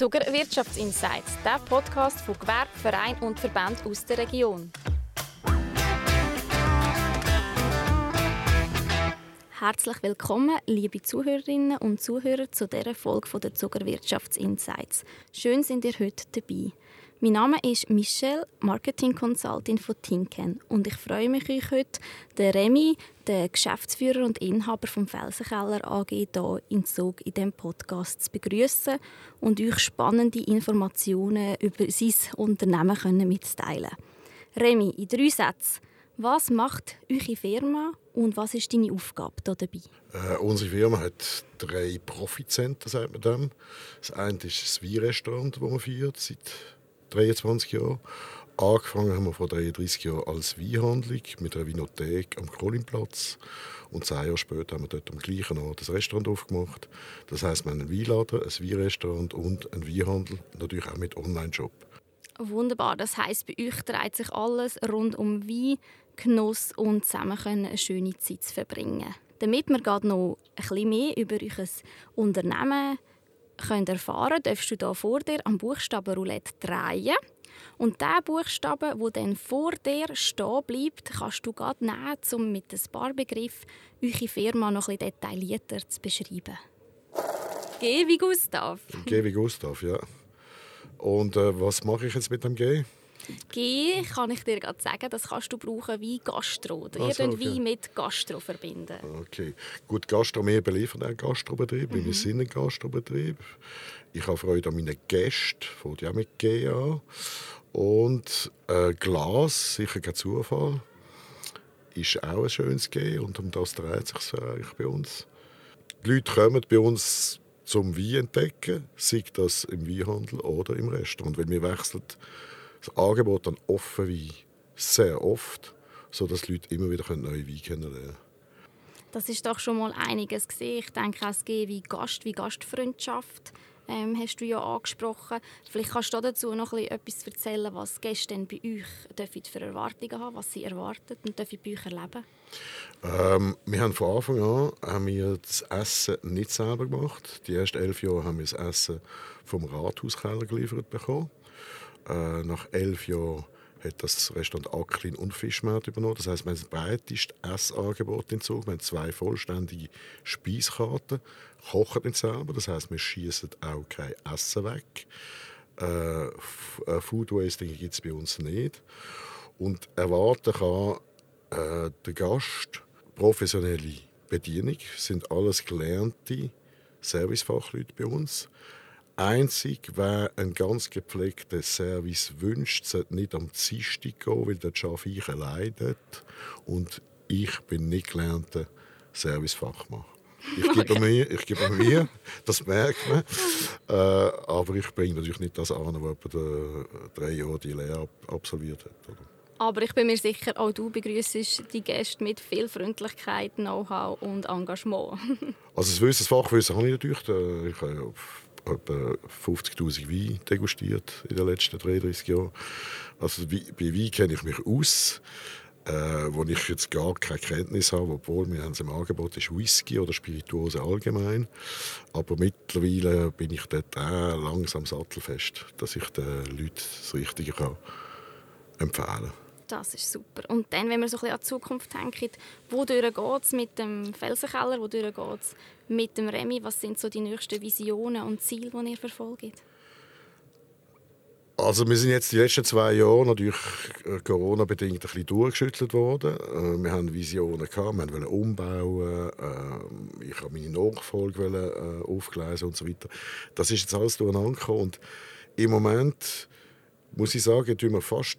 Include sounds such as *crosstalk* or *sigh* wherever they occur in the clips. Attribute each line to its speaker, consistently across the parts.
Speaker 1: Zuger Wirtschaftsinsights, der Podcast von Gewerbe, Verein und Verband aus der Region. Herzlich willkommen, liebe Zuhörerinnen und Zuhörer, zu dieser Folge der Zuger Wirtschaftsinsights. Schön sind ihr heute dabei. Mein Name ist Michelle, Marketing Consultant von Tinken und ich freue mich, euch heute den Remy, den Geschäftsführer und Inhaber vom Felsenkeller AG, hier in Zug in diesem Podcast zu begrüßen und euch spannende Informationen über sein Unternehmen können mitzuteilen. Remy, in drei Sätzen, was macht eure Firma und was ist deine Aufgabe hier dabei?
Speaker 2: Äh, unsere Firma hat drei Profitcenter, sagt man dem. Das eine ist das Weinrestaurant, das man führt, seit 23 Jahren. Angefangen haben wir vor 33 Jahren als Weinhandlung mit einer Winothek am Kohlenplatz. Und zwei Jahre später haben wir dort am gleichen Ort ein Restaurant aufgemacht. Das heisst, wir haben einen Weinladen, ein Weinrestaurant und einen Weinhandel, natürlich auch mit Online-Shop.
Speaker 1: Wunderbar, das heisst, bei euch dreht sich alles rund um Wein, Genuss und zusammen können eine schöne Zeit zu verbringen. Damit wir gerade noch ein bisschen mehr über euer Unternehmen können erfahren darfst du hier vor dir am Buchstaben Roulette drehen. Und der Buchstabe, der dann vor dir stehen bleibt, kannst du gerade nehmen, um mit ein paar Begriffen eure Firma noch ein detaillierter zu beschreiben. G wie Gustav.
Speaker 2: G wie Gustav, ja. Und äh, was mache ich jetzt mit dem G?
Speaker 1: G kann ich dir gerade sagen, das kannst du brauchen wie Gastro. Ihr also, okay. Wein mit Gastro verbinden.
Speaker 2: Okay. Gut, Gastro, wir beliefern einen Gastrobetrieb. Mhm. Wir sind ein Gastrobetrieb. Ich habe Freude an meinen Gästen, fängt ja mit G an. Und äh, Glas, sicher kein Zufall, ist auch ein schönes G und um das dreht sich eigentlich bei uns. Die Leute kommen bei uns zum Wein entdecken, sei das im Weinhandel oder im Restaurant, weil wir wechseln das Angebot an Offenwein sehr oft, sodass die Leute immer wieder neue Weine kennenlernen
Speaker 1: Das ist doch schon mal einiges gesehen. Ich denke, es geht wie Gast, wie Gastfreundschaft ähm, hast du ja angesprochen. Vielleicht kannst du dazu noch etwas erzählen, was Gäste bei euch dürfen für Erwartungen haben, was sie erwarten und dürfen bei euch erleben?
Speaker 2: Ähm, wir haben von Anfang an haben wir das Essen nicht selber gemacht. Die ersten elf Jahre haben wir das Essen vom Rathauskeller geliefert bekommen. Äh, nach elf Jahren hat das Restaurant Acklin und Fischmarkt übernommen. Das heißt, wir haben ein breites Essangebot in Zug. Wir haben zwei vollständige Speiskarten, kochen nicht selber. Das heißt, wir schießen auch kein Essen weg. Äh, äh Food Wasting gibt es bei uns nicht. Und erwarten kann äh, der Gast professionelle Bedienung. Das sind alles gelernte Servicefachleute bei uns. Einzig, wer einen ganz gepflegten Service wünscht, sollte nicht am Dienstag gehen, weil arbeite ich alleine und ich bin nicht gelernter Servicefachmann. Ich gebe okay. mir, ich gebe mir, das merkt man. Äh, aber ich bringe natürlich nicht das an, was etwa drei Jahre die Lehre absolviert hat. Oder?
Speaker 1: Aber ich bin mir sicher, auch du begrüßt die Gäste mit viel Freundlichkeit, Know-how und Engagement.
Speaker 2: also das Wissen, das Fachwissen habe ich natürlich. Ich habe etwa 50'000 Wein degustiert in den letzten 33 Jahren. Also bei Wein kenne ich mich aus. Äh, wo ich jetzt gar keine Kenntnis habe, obwohl wir haben es im Angebot ist Whisky oder Spirituose allgemein. Aber mittlerweile bin ich dort auch langsam sattelfest, dass ich den Leuten das Richtige kann empfehlen kann.
Speaker 1: Das ist super. Und dann, wenn wir so ein bisschen an die Zukunft denken, wodurch geht es mit dem Felsenkeller, wodurch geht es mit dem Remi? Was sind so die nächsten Visionen und Ziele, die ihr verfolgt?
Speaker 2: Also wir sind jetzt die letzten zwei Jahre natürlich äh, Corona-bedingt ein bisschen durchgeschüttelt worden. Äh, wir haben Visionen gehabt, wir wollten umbauen, äh, ich habe meine Nachfolge aufgleisen und so weiter. Das ist jetzt alles durcheinander gekommen und im Moment muss ich sagen, tun wir fast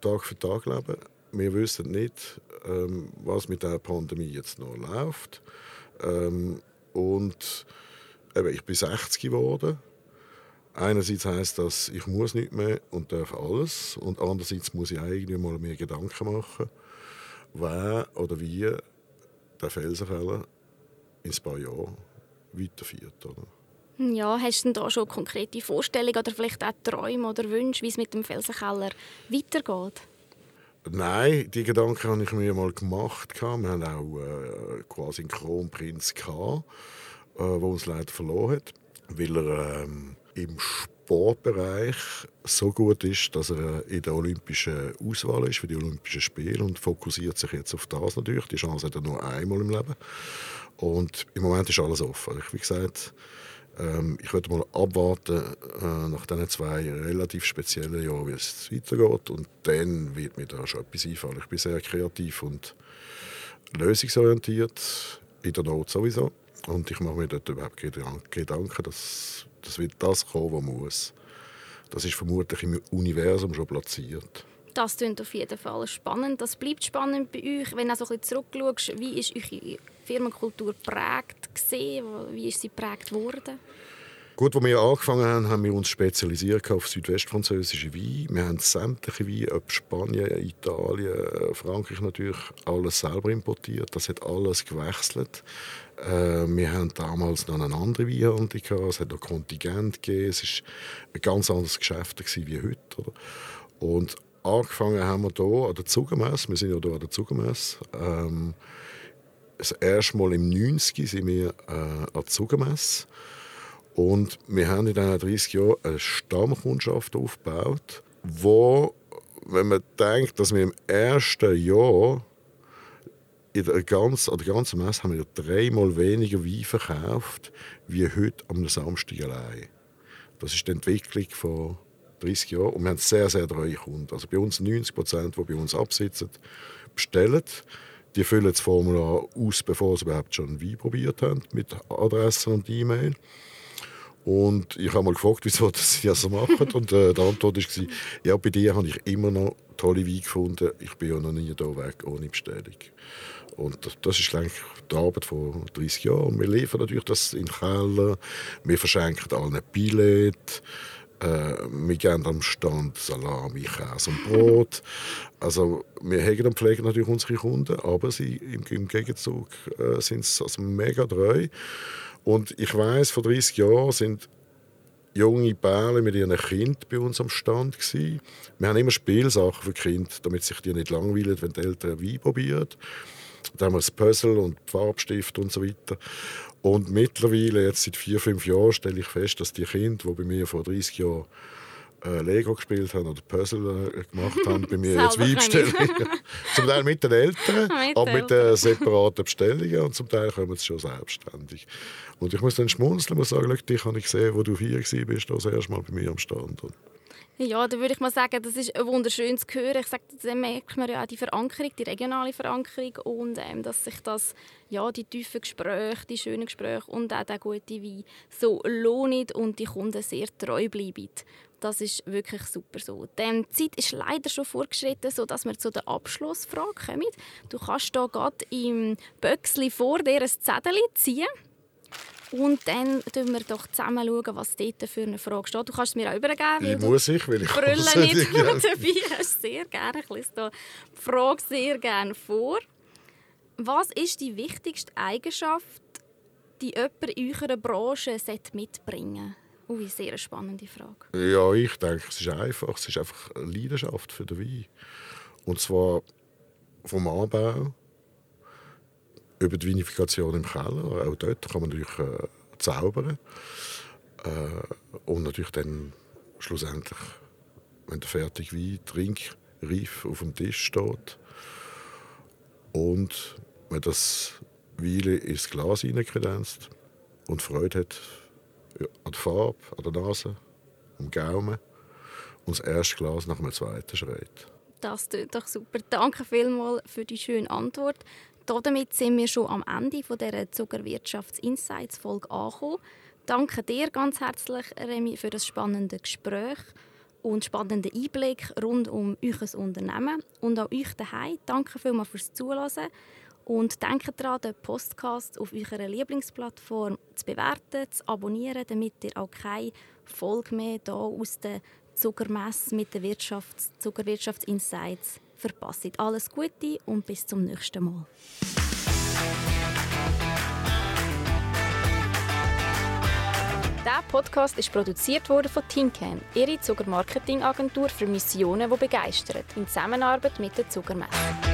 Speaker 2: Tag für Tag leben. Wir wissen nicht, ähm, was mit der Pandemie jetzt noch läuft. Ähm, und eben, ich bin 60 geworden. Einerseits heißt das, ich muss nicht mehr und darf alles. Und andererseits muss ich eigentlich mal mehr Gedanken machen, wer oder wie der Felsenkeller in ein paar Jahren weiterführt. Oder?
Speaker 1: Ja, hast du denn da schon konkrete Vorstellungen oder vielleicht auch Träume oder Wünsche, wie es mit dem Felsenkeller weitergeht?
Speaker 2: Nein, die Gedanken habe ich mir mal gemacht. Wir hatten auch äh, quasi einen Kronprinz, gehabt, äh, der uns leider verloren hat, weil er ähm, im Sportbereich so gut ist, dass er in der olympischen Auswahl ist für die Olympischen Spiele und fokussiert sich jetzt auf das natürlich. Die Chance hat er nur einmal im Leben. Und im Moment ist alles offen. Wie gesagt, ähm, ich würde mal abwarten äh, nach diesen zwei relativ speziellen Jahren, wie es weitergeht. Und dann wird mir da schon etwas einfallen. Ich bin sehr kreativ und lösungsorientiert, in der Not sowieso. Und ich mache mir dort überhaupt keine Gedanken, dass, dass wird das kommen, was muss. Das ist vermutlich im Universum schon platziert.
Speaker 1: Das klingt auf jeden Fall spannend. Das bleibt spannend bei euch. Wenn du so zurückschaust, wie ist eure Firmenkultur geprägt? Wie ist sie geprägt worden?
Speaker 2: Gut, als wir angefangen haben, haben wir uns spezialisiert auf südwestfranzösische Weine. Wir haben sämtliche Weine, ob Spanien, Italien, Frankreich natürlich, alles selber importiert. Das hat alles gewechselt. Äh, wir haben damals noch eine andere Weinhandel gehabt. Es hat noch Kontingent gegeben. Es war ein ganz anderes Geschäft wie heute. Und angefangen haben wir hier an der Zugermesse. Wir sind ja hier an der Zugermesse. Ähm, das erste Mal im 90 sind wir äh, an der Zugermesse. Und wir haben in diesen 30 Jahren eine Stammkundschaft aufgebaut, wo, wenn man denkt, dass wir im ersten Jahr in der ganzen, an der ganzen Messe haben wir dreimal weniger Wein verkauft, wie heute am Samstag allein. Das ist die Entwicklung von 30 Jahren. Und wir haben sehr, sehr treue Kunden. Also bei uns 90 Prozent, die bei uns absitzen, bestellen. Die füllen das Formular aus, bevor sie überhaupt schon Wein probiert haben, mit Adresse und E-Mail. Und ich habe mal gefragt, wieso *laughs* sie das so machen. Und äh, die Antwort war, ja, bei dir habe ich immer noch tolle Weine gefunden. Ich bin ja noch nie hier weg ohne Bestellung. Und das ist eigentlich die Arbeit von 30 Jahren. Wir liefern natürlich das in Keller. Wir verschenken allen Billett. Äh, wir geben am Stand Salami, Käse und Brot. Also wir hegen und pflegen natürlich unsere Kunden, aber sie im, im Gegenzug äh, sind sie also mega treu. Und ich weiß, vor 30 Jahren sind junge Pärchen mit ihren Kindern bei uns am Stand gewesen. Wir haben immer Spielsachen für Kinder, damit sich die nicht langweilen, wenn die Eltern Wein probieren. Da haben wir das Puzzle und Farbstift und so weiter. Und mittlerweile, jetzt seit vier, fünf Jahren, stelle ich fest, dass die Kinder, die bei mir vor 30 Jahren äh, Lego gespielt haben oder Puzzle äh, gemacht haben, bei mir *laughs* jetzt Wein bestellen. *laughs* zum Teil mit den Eltern, *laughs* mit aber mit äh, separaten Bestellungen und zum Teil kommen sie schon selbstständig. Und ich muss dann schmunzeln und sagen, dich habe ich gesehen, wo du hier warst, das erste Mal bei mir am Stand.
Speaker 1: Ja, da würde ich mal sagen, das ist wunderschön zu hören. Ich sage, da merkt man ja auch die Verankerung, die regionale Verankerung und ähm, dass sich das, ja, die tiefen Gespräche, die schönen Gespräche und auch der gute Wein so lohnen und die Kunden sehr treu bleiben. Das ist wirklich super so. Die Zeit ist leider schon vorgeschritten, sodass wir zu der Abschlussfrage kommen. Du kannst hier gerade im Böckli vor dir ein Zettel ziehen. Und dann schauen wir doch zusammen, schauen, was dort für eine Frage steht. Du kannst es mir auch übergeben.
Speaker 2: Ich muss ich, weil ich
Speaker 1: Brüllen nicht *laughs* dabei hast. Sehr gerne. Ich lese die Frage sehr gerne vor. Was ist die wichtigste Eigenschaft, die jemand in eurer Branche mitbringen sollte? Ui, sehr spannende Frage.
Speaker 2: Ja, ich denke, es ist einfach. Es ist einfach eine Leidenschaft für den Wein. Und zwar vom Anbau über die Vinifikation im Keller. Auch dort kann man natürlich äh, zaubern. Äh, und natürlich dann schlussendlich, wenn der fertige Wein trinkreif auf dem Tisch steht und man das Wein ins Glas hineinkredenzt und Freude hat an der Farbe, an der Nase, am Gaumen und das erste Glas nach dem zweiten schreit.
Speaker 1: Das tut doch super. Danke vielmals für die schöne Antwort damit sind wir schon am Ende von dieser Zuckerwirtschafts-Insights-Folge angekommen. Danke dir ganz herzlich, Remy, für das spannende Gespräch und spannenden Einblick rund um euer Unternehmen. Und auch euch daheim. Danke vielmals fürs Zuhören. Und denkt daran, den Podcast auf eurer Lieblingsplattform zu bewerten, zu abonnieren, damit ihr auch keine Folge mehr hier aus der Zuckermesse mit den Wirtschafts Zuckerwirtschaftsinsights verpassen. Alles Gute und bis zum nächsten Mal. Der Podcast ist produziert worden von Tincan, ihre Zuckermarketingagentur für Missionen, die begeistern, in Zusammenarbeit mit der Zuckermesse.